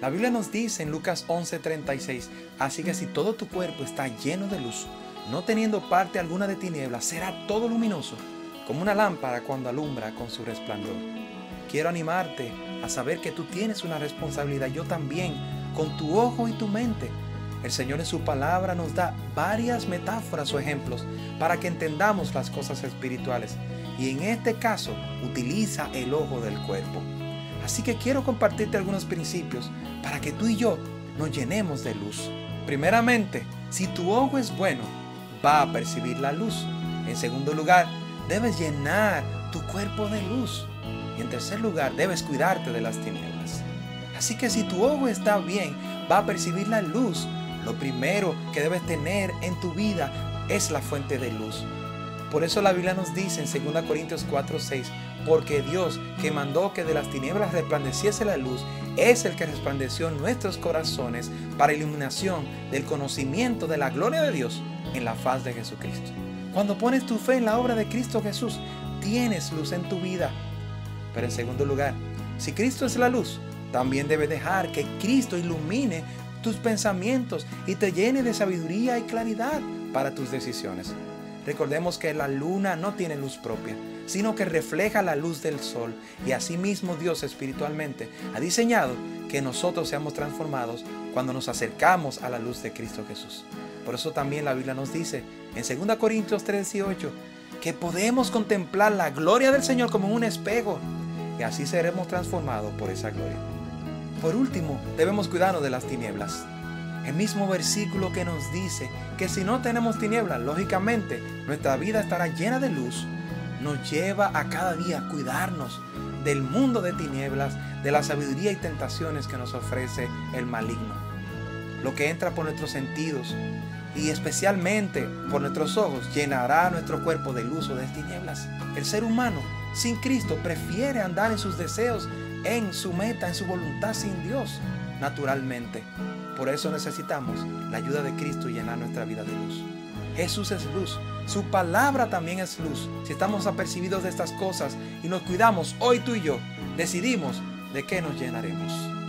La Biblia nos dice en Lucas 11:36, así que si todo tu cuerpo está lleno de luz, no teniendo parte alguna de tinieblas, será todo luminoso, como una lámpara cuando alumbra con su resplandor. Quiero animarte a saber que tú tienes una responsabilidad, yo también, con tu ojo y tu mente. El Señor en su palabra nos da varias metáforas o ejemplos para que entendamos las cosas espirituales. Y en este caso utiliza el ojo del cuerpo. Así que quiero compartirte algunos principios para que tú y yo nos llenemos de luz. Primeramente, si tu ojo es bueno, va a percibir la luz. En segundo lugar, debes llenar tu cuerpo de luz. Y en tercer lugar, debes cuidarte de las tinieblas. Así que si tu ojo está bien, va a percibir la luz. Lo primero que debes tener en tu vida es la fuente de luz. Por eso la Biblia nos dice en 2 Corintios 4, 6, porque Dios que mandó que de las tinieblas resplandeciese la luz, es el que resplandeció nuestros corazones para iluminación del conocimiento de la gloria de Dios en la faz de Jesucristo. Cuando pones tu fe en la obra de Cristo Jesús, tienes luz en tu vida. Pero en segundo lugar, si Cristo es la luz, también debes dejar que Cristo ilumine tus pensamientos y te llene de sabiduría y claridad para tus decisiones. Recordemos que la luna no tiene luz propia, sino que refleja la luz del sol y asimismo Dios espiritualmente ha diseñado que nosotros seamos transformados cuando nos acercamos a la luz de Cristo Jesús. Por eso también la Biblia nos dice en 2 Corintios 3:18 que podemos contemplar la gloria del Señor como un espejo y así seremos transformados por esa gloria. Por último, debemos cuidarnos de las tinieblas. El mismo versículo que nos dice que si no tenemos tinieblas, lógicamente nuestra vida estará llena de luz, nos lleva a cada día cuidarnos del mundo de tinieblas, de la sabiduría y tentaciones que nos ofrece el maligno. Lo que entra por nuestros sentidos y especialmente por nuestros ojos llenará nuestro cuerpo de luz o de tinieblas. El ser humano sin Cristo prefiere andar en sus deseos, en su meta, en su voluntad sin Dios, naturalmente. Por eso necesitamos la ayuda de Cristo y llenar nuestra vida de luz. Jesús es luz, su palabra también es luz. Si estamos apercibidos de estas cosas y nos cuidamos hoy tú y yo, decidimos de qué nos llenaremos.